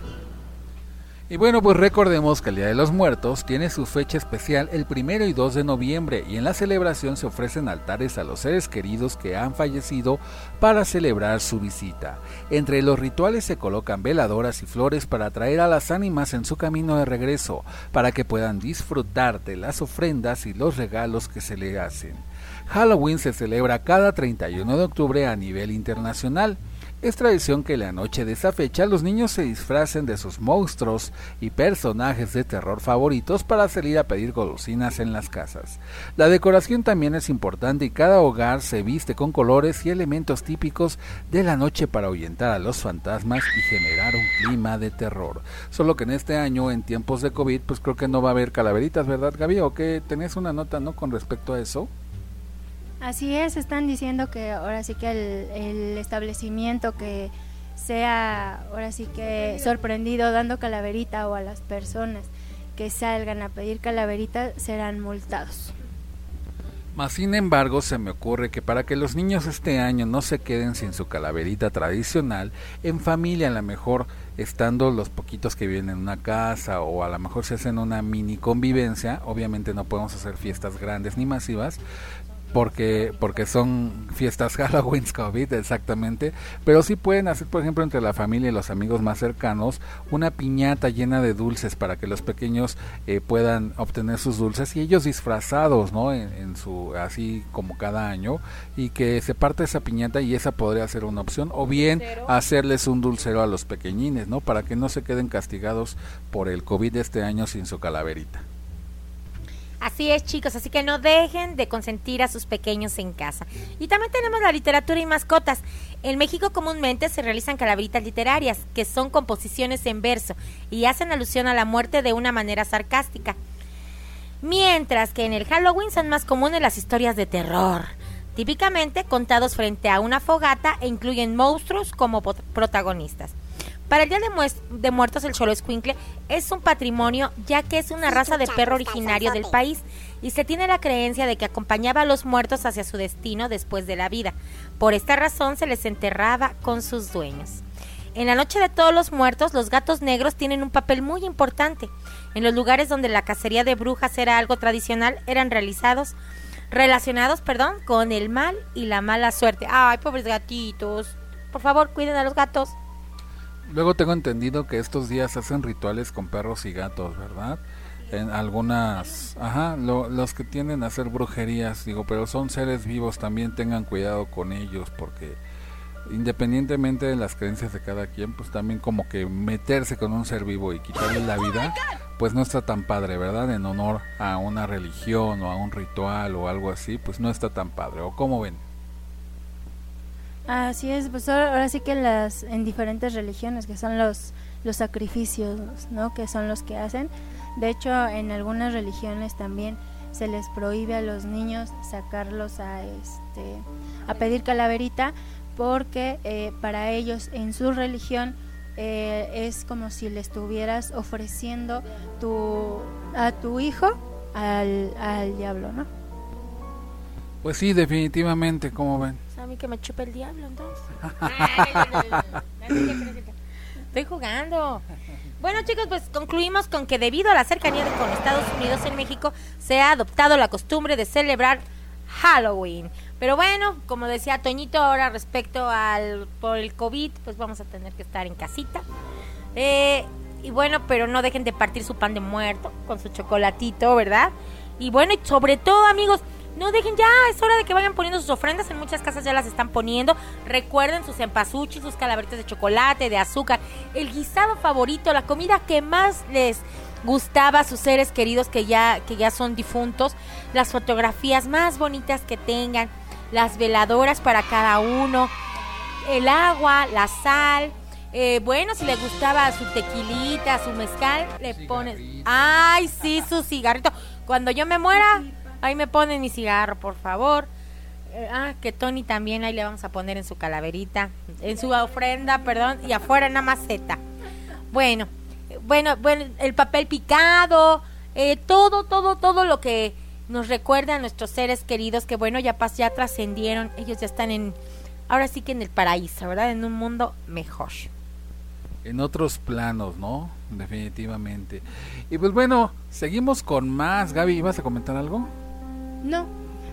Y bueno, pues recordemos que el Día de los Muertos tiene su fecha especial el primero y 2 de noviembre y en la celebración se ofrecen altares a los seres queridos que han fallecido para celebrar su visita. Entre los rituales se colocan veladoras y flores para atraer a las ánimas en su camino de regreso, para que puedan disfrutar de las ofrendas y los regalos que se le hacen. Halloween se celebra cada 31 de octubre a nivel internacional. Es tradición que la noche de esa fecha los niños se disfracen de sus monstruos y personajes de terror favoritos para salir a pedir golosinas en las casas. La decoración también es importante y cada hogar se viste con colores y elementos típicos de la noche para ahuyentar a los fantasmas y generar un clima de terror. Solo que en este año, en tiempos de COVID, pues creo que no va a haber calaveritas, ¿verdad Gaby? ¿O que tenés una nota, no, con respecto a eso? Así es, están diciendo que ahora sí que el, establecimiento que sea ahora sí que sorprendido dando calaverita o a las personas que salgan a pedir calaverita serán multados. Más sin embargo, se me ocurre que para que los niños este año no se queden sin su calaverita tradicional, en familia a lo mejor estando los poquitos que viven en una casa o a lo mejor se hacen una mini convivencia, obviamente no podemos hacer fiestas grandes ni masivas, porque porque son fiestas Halloween COVID exactamente, pero sí pueden hacer por ejemplo entre la familia y los amigos más cercanos una piñata llena de dulces para que los pequeños eh, puedan obtener sus dulces y ellos disfrazados, ¿no? En, en su así como cada año y que se parte esa piñata y esa podría ser una opción o bien hacerles un dulcero a los pequeñines, ¿no? Para que no se queden castigados por el COVID este año sin su calaverita. Así es, chicos, así que no dejen de consentir a sus pequeños en casa. Y también tenemos la literatura y mascotas. En México comúnmente se realizan calaveritas literarias, que son composiciones en verso y hacen alusión a la muerte de una manera sarcástica. Mientras que en el Halloween son más comunes las historias de terror, típicamente contados frente a una fogata e incluyen monstruos como protagonistas. Para el Día de, Muertos, el Cholo Escuincle es un patrimonio ya que es una raza de perro originario del país y se tiene la creencia de que acompañaba a los muertos hacia su destino después de la vida. Por esta razón se les enterraba con sus dueños. En la noche de todos los muertos, los gatos negros tienen un papel muy importante. En los lugares donde la cacería de brujas era algo tradicional, eran realizados relacionados, perdón, con el mal y la mala suerte. Ay, pobres gatitos. Por favor, cuiden a los gatos. Luego tengo entendido que estos días hacen rituales con perros y gatos, ¿verdad? En algunas, ajá, lo- los que tienden a hacer brujerías, digo, pero son seres vivos, también tengan cuidado con ellos, porque independientemente de las creencias de cada quien, pues también como que meterse con un ser vivo y quitarle la vida, pues no está tan padre, ¿verdad? En honor a una religión o a un ritual o algo así, pues no está tan padre. ¿O cómo ven? Así es, pues ahora sí que las en diferentes religiones que son los los sacrificios, ¿no? Que son los que hacen. De hecho, en algunas religiones también se les prohíbe a los niños sacarlos a este a pedir calaverita porque eh, para ellos en su religión eh, es como si le estuvieras ofreciendo tu a tu hijo al, al diablo, ¿no? Pues sí, definitivamente, ¿cómo ven? Mí que me chupe el diablo, entonces. Estoy jugando. Bueno, chicos, pues concluimos con que debido a la cercanía de- con Estados Unidos en México, se ha adoptado la costumbre de celebrar Halloween. Pero bueno, como decía Toñito ahora respecto al por el COVID, pues vamos a tener que estar en casita. Eh, y bueno, pero no dejen de partir su pan de muerto con su chocolatito, ¿verdad? Y bueno, y sobre todo, amigos, no dejen ya, es hora de que vayan poniendo sus ofrendas. En muchas casas ya las están poniendo. Recuerden sus empasuchis, sus calaveritas de chocolate, de azúcar, el guisado favorito, la comida que más les gustaba a sus seres queridos que ya, que ya son difuntos, las fotografías más bonitas que tengan, las veladoras para cada uno, el agua, la sal. eh, bueno, si le gustaba su tequilita, su mezcal, le pones. Ay, sí, su cigarrito. Cuando yo me muera, ahí me ponen mi cigarro, por favor. Eh, ah, que Tony también ahí le vamos a poner en su calaverita, en su ofrenda, perdón, y afuera en la maceta. Bueno, eh, bueno, bueno, el papel picado, eh, todo, todo, todo lo que nos recuerda a nuestros seres queridos que bueno, ya ya trascendieron, ellos ya están en, ahora sí que en el paraíso, ¿verdad? En un mundo mejor. en otros planos, ¿no? Definitivamente. Y pues bueno, seguimos con más. Gaby, ¿ibas a comentar algo? No,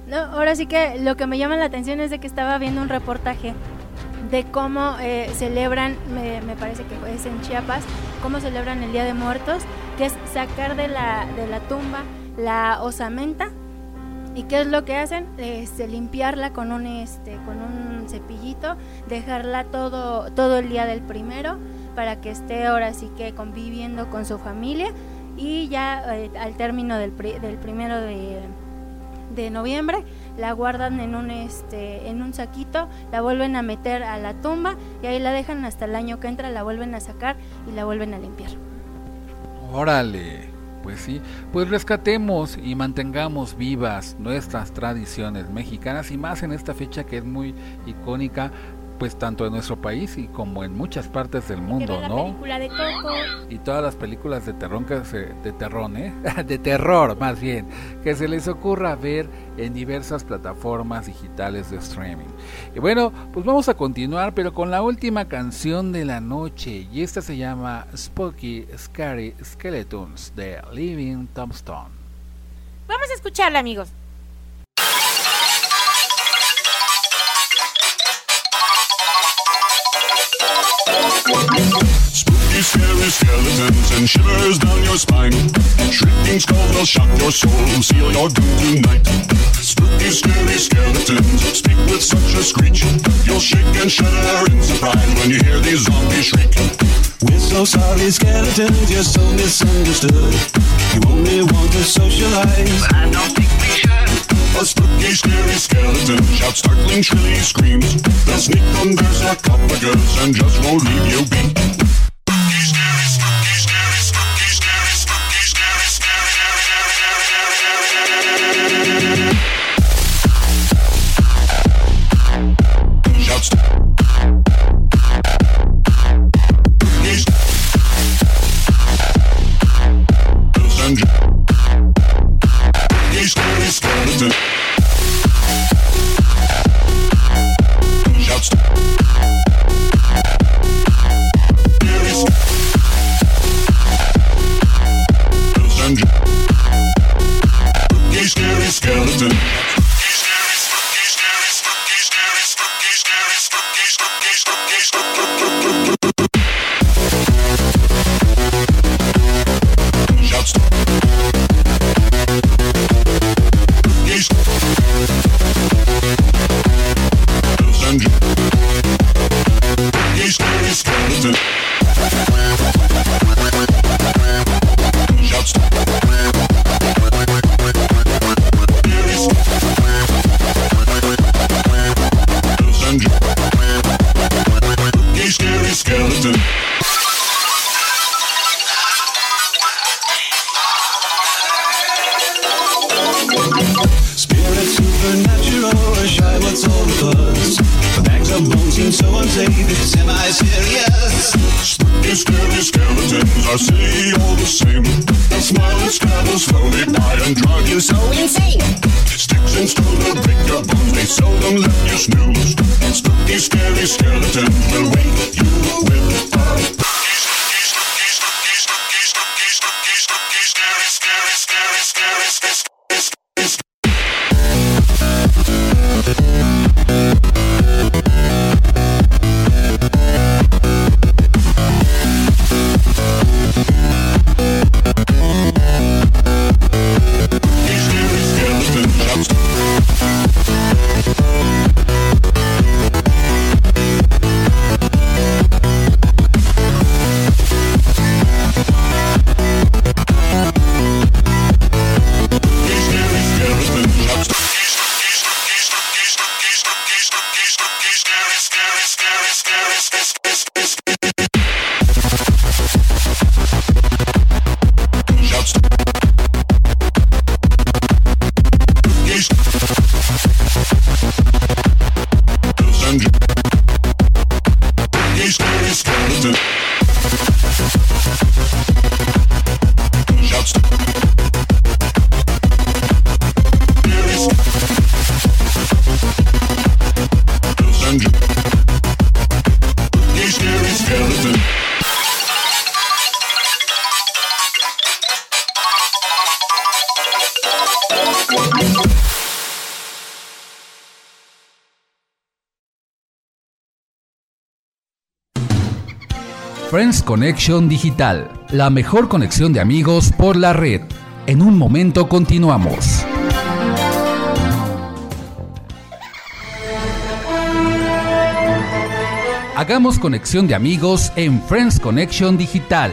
no, ahora sí que lo que me llama la atención es de que estaba viendo un reportaje de cómo eh, celebran, me, parece que es en Chiapas, cómo celebran el Día de Muertos, que es sacar de la, de la tumba la osamenta. ¿Y qué es lo que hacen? Limpiarla con un, este, con un cepillito, dejarla todo, todo el día del primero para que esté ahora sí que conviviendo con su familia y ya eh, al término del, pri- del primero de, de noviembre la guardan en un este en un saquito, la vuelven a meter a la tumba y ahí la dejan hasta el año que entra, la vuelven a sacar y la vuelven a limpiar. Órale, pues sí, pues rescatemos y mantengamos vivas nuestras tradiciones mexicanas y más en esta fecha que es muy icónica pues tanto en nuestro país y como en muchas partes del mundo, la ¿no? película de Coco. y todas las películas de terror que se, de terror, ¿eh? de terror más bien, que se les ocurra ver en diversas plataformas digitales de streaming. Y bueno, pues vamos a continuar, pero con la última canción de la noche, y esta se llama Spooky Scary Skeletons de Living Tombstone. Vamos a escucharla, amigos. Spooky, scary skeletons and shivers down your spine. Shrieking skulls will shock your soul, seal your doom tonight. Spooky, scary skeletons speak with such a screech. You'll shake and shudder in surprise when you hear these zombies shriek. We're so sorry, skeletons, you're so misunderstood. You only want to socialize. But I don't think we should. A spooky, scary skeleton shouts startling, shrilly screams. They'll sneak under sarcophagus and just won't leave you be. Connection Digital, la mejor conexión de amigos por la red. En un momento continuamos. Hagamos conexión de amigos en Friends Connection Digital.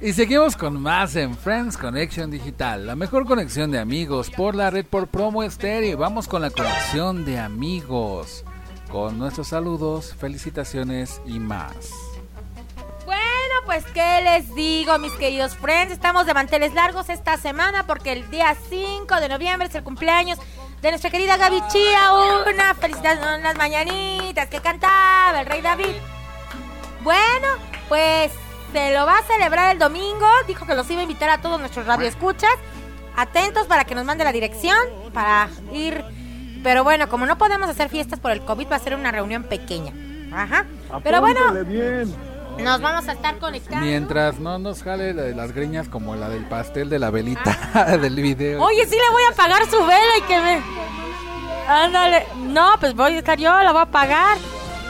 Y seguimos con más en Friends Connection Digital, la mejor conexión de amigos por la red por promo estéreo. Vamos con la conexión de amigos, con nuestros saludos, felicitaciones y más. Bueno, pues qué les digo, mis queridos friends, estamos de manteles largos esta semana porque el día 5 de noviembre es el cumpleaños de nuestra querida Gaby Chía. Una felicitación, unas mañanitas que cantaba el rey David. Bueno, pues se lo va a celebrar el domingo. Dijo que los iba a invitar a todos nuestros radioescuchas. Atentos para que nos mande la dirección para ir. Pero bueno, como no podemos hacer fiestas por el COVID, va a ser una reunión pequeña. Ajá. Pero bueno, nos vamos a estar conectando. Mientras no nos jale la de las greñas como la del pastel de la velita del video. Oye, sí le voy a pagar su vela y que me... Ándale. No, pues voy a estar yo, la voy a pagar.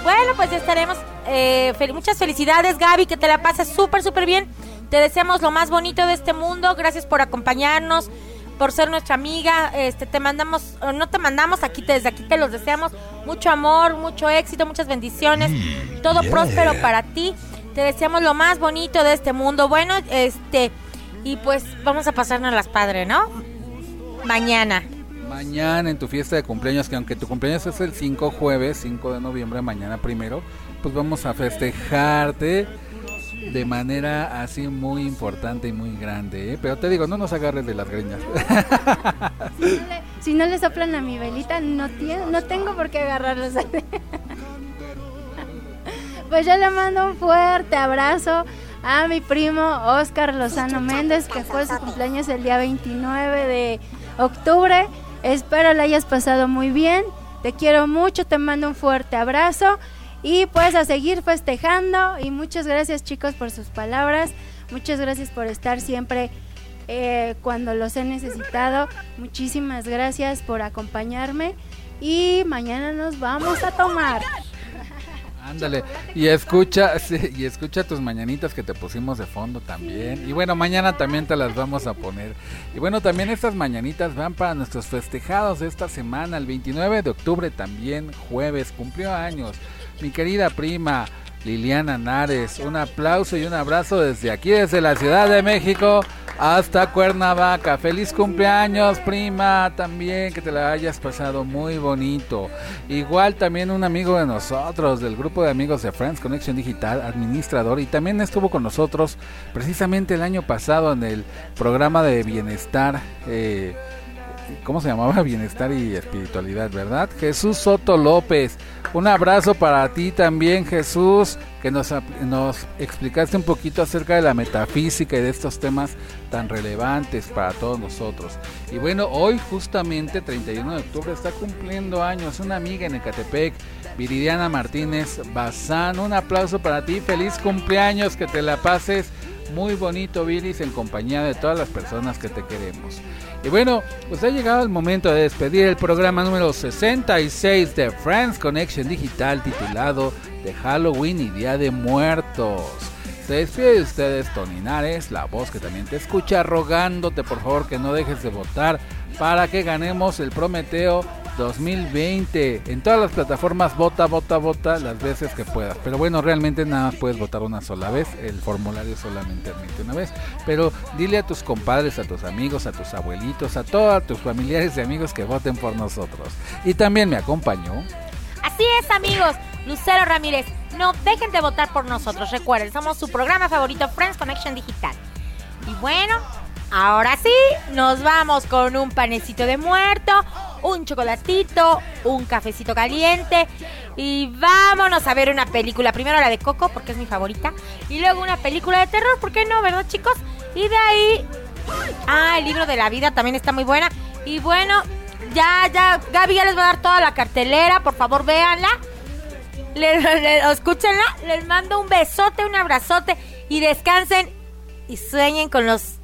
Bueno, pues ya estaremos. Eh, fel- muchas felicidades, Gaby, que te la pases súper, súper bien. Te deseamos lo más bonito de este mundo. Gracias por acompañarnos, por ser nuestra amiga. Este, te mandamos, o no te mandamos, aquí te- desde aquí te los deseamos mucho amor, mucho éxito, muchas bendiciones, todo próspero para ti. Te deseamos lo más bonito de este mundo. Bueno, este, y pues vamos a pasarnos las padres, ¿no? Mañana. Mañana en tu fiesta de cumpleaños, que aunque tu cumpleaños es el 5 jueves, 5 de noviembre, mañana primero, pues vamos a festejarte de manera así muy importante y muy grande. ¿eh? Pero te digo, no nos agarres de las greñas. Si no le, soplan a mi velita, no, tie- no tengo por qué agarrarlos. pues yo le mando un fuerte abrazo a mi primo Oscar Lozano Méndez, que fue su cumpleaños el día 29 de octubre. Espero le hayas pasado muy bien. Te quiero mucho, te mando un fuerte abrazo. Y pues a seguir festejando. Y muchas gracias chicos por sus palabras. Muchas gracias por estar siempre eh, cuando los he necesitado. Muchísimas gracias por acompañarme. Y mañana nos vamos a tomar. Ándale, y escucha, sí, y escucha tus mañanitas que te pusimos de fondo también. Y bueno, mañana también te las vamos a poner. Y bueno, también estas mañanitas van para nuestros festejados de esta semana. El 29 de octubre también, jueves, cumplió años. Mi querida prima Liliana Nares, un aplauso y un abrazo desde aquí, desde la Ciudad de México hasta Cuernavaca. Feliz cumpleaños, prima, también que te la hayas pasado muy bonito. Igual también un amigo de nosotros, del grupo de amigos de Friends Connection Digital, administrador, y también estuvo con nosotros precisamente el año pasado en el programa de bienestar. eh, ¿Cómo se llamaba? Bienestar y espiritualidad, ¿verdad? Jesús Soto López. Un abrazo para ti también, Jesús, que nos, nos explicaste un poquito acerca de la metafísica y de estos temas tan relevantes para todos nosotros. Y bueno, hoy justamente, 31 de octubre, está cumpliendo años una amiga en Ecatepec, Viridiana Martínez Bazán. Un aplauso para ti, feliz cumpleaños, que te la pases muy bonito, Viris, en compañía de todas las personas que te queremos. Y bueno, pues ha llegado el momento de despedir el programa número 66 de Friends Connection Digital titulado de Halloween y Día de Muertos. Se despide de ustedes Tony Nares, la voz que también te escucha, rogándote por favor que no dejes de votar para que ganemos el Prometeo 2020. En todas las plataformas vota, vota, vota las veces que puedas. Pero bueno, realmente nada más puedes votar una sola vez. El formulario solamente admite una vez. Pero dile a tus compadres, a tus amigos, a tus abuelitos, a todos tus familiares y amigos que voten por nosotros. Y también me acompañó. Así es, amigos. Lucero Ramírez, no dejen de votar por nosotros. Recuerden, somos su programa favorito, Friends Connection Digital. Y bueno, ahora sí, nos vamos con un panecito de muerto, un chocolatito, un cafecito caliente y vámonos a ver una película. Primero la de Coco, porque es mi favorita, y luego una película de terror, ¿por qué no, verdad, chicos? Y de ahí Ah, el libro de la vida también está muy buena. Y bueno, ya, ya, Gaby ya les va a dar toda la cartelera. Por favor, véanla. Le, le- escúchenla. Les mando un besote, un abrazote. Y descansen y sueñen con los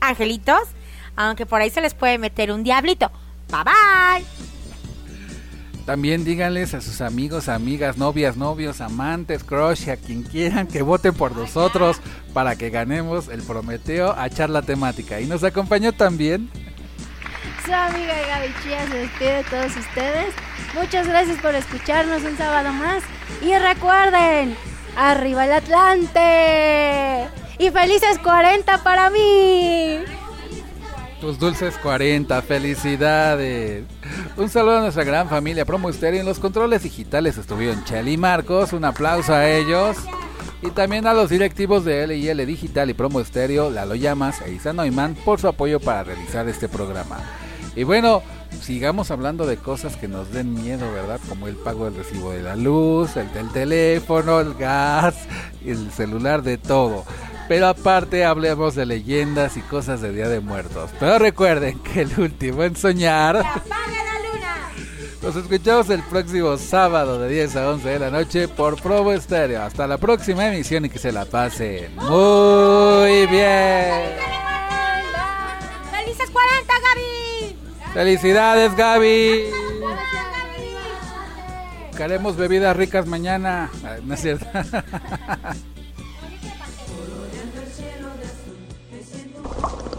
angelitos. Aunque por ahí se les puede meter un diablito. Bye bye. También díganles a sus amigos, amigas, novias, novios, amantes, crush, a quien quieran que voten por nosotros para que ganemos el Prometeo a charla temática. Y nos acompañó también Amiga Gaby Chía se despide de todos ustedes. Muchas gracias por escucharnos un sábado más. Y recuerden, Arriba el Atlante. Y felices 40 para mí. Tus dulces 40, felicidades. Un saludo a nuestra gran familia Promo Estéreo. En los controles digitales estuvieron Chely y Marcos. Un aplauso a ellos. Y también a los directivos de LIL Digital y Promo Estéreo, Lalo Llamas e Isa Neumann, por su apoyo para realizar este programa. Y bueno, sigamos hablando de cosas que nos den miedo, ¿verdad? Como el pago del recibo de la luz, el del teléfono, el gas, el celular, de todo. Pero aparte hablemos de leyendas y cosas de Día de Muertos. Pero recuerden que el último en soñar... ¡Apaga la luna! Nos escuchamos el próximo sábado de 10 a 11 de la noche por Provo Estéreo. Hasta la próxima emisión y que se la pasen muy bien. Felicidades Gaby. Queremos bebidas ricas mañana. Ay, No es cierto.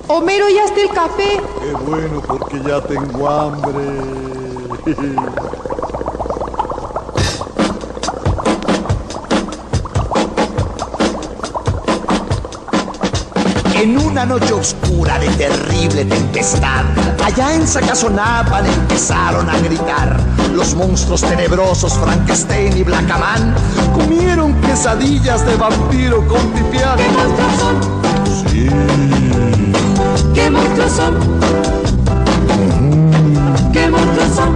Homero, ¿ya está el café? Qué bueno, porque ya tengo hambre. En una noche oscura de terrible tempestad, allá en Sacazonapan empezaron a gritar. Los monstruos tenebrosos Frankenstein y Blackaman comieron quesadillas de vampiro con pipián. ¿Qué monstruos son? Sí. ¿Qué monstruos son? ¿Qué monstruos son?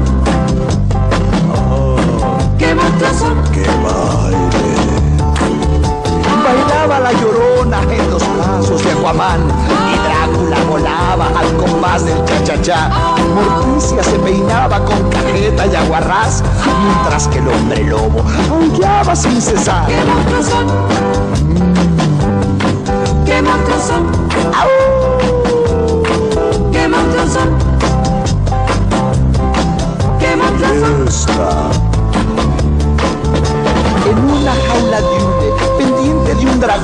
¿Qué monstruos son? ¡Qué! Bailaba la llorona en los brazos de Aquaman y Drácula volaba al compás del cha-cha-cha. Morticia se peinaba con cajeta y aguarrás, mientras que el hombre lobo aullaba sin cesar. ¿Qué monstruos son? ¿Qué monstruos son? ¿Qué monstruos son? ¿Qué monstruos son? En una jaula de pendiente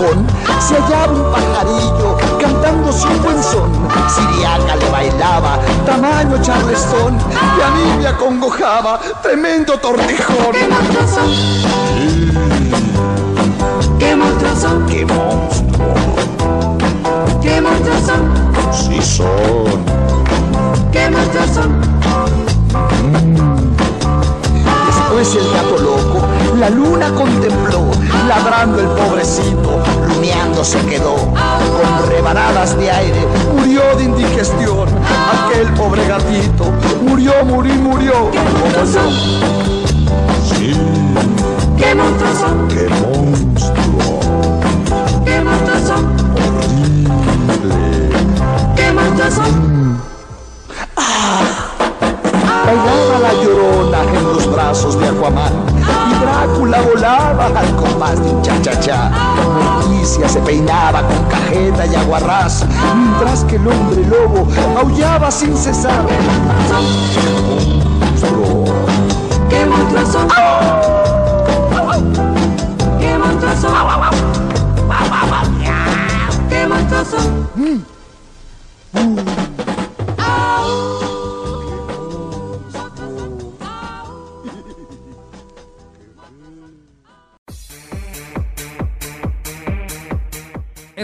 dragón, se hallaba un pajarillo cantándose un buen son. Siriaca le bailaba, tamaño charlestón, y a mí me acongojaba, tremendo tortijón. ¿Qué monstruos son? ¿Qué monstruos son? ¡Qué monstruo! ¿Qué monstruos son? Sí son. ¿Qué monstruos son? Después el gato loco, la luna contempló, ladrando el pobrecito, rumiando se quedó. Con rebanadas de aire, murió de indigestión. Aquel pobre gatito, murió, murió, murió. ¿Qué monstruos son? Sí. ¿Qué monstruos son? ¡Qué monstruo! ¿Qué monstruos son? Horrible. ¿Qué monstruos son? Bailaba la llorona en los brazos de Aquaman y Drácula volaba al compás de un cha-cha-cha. Morticia se peinaba con cajeta y aguarrás, mientras que el hombre lobo aullaba sin cesar. Monstruo. ¿Qué monstruos son? ¿Qué monstruos son? ¿Qué monstruos son?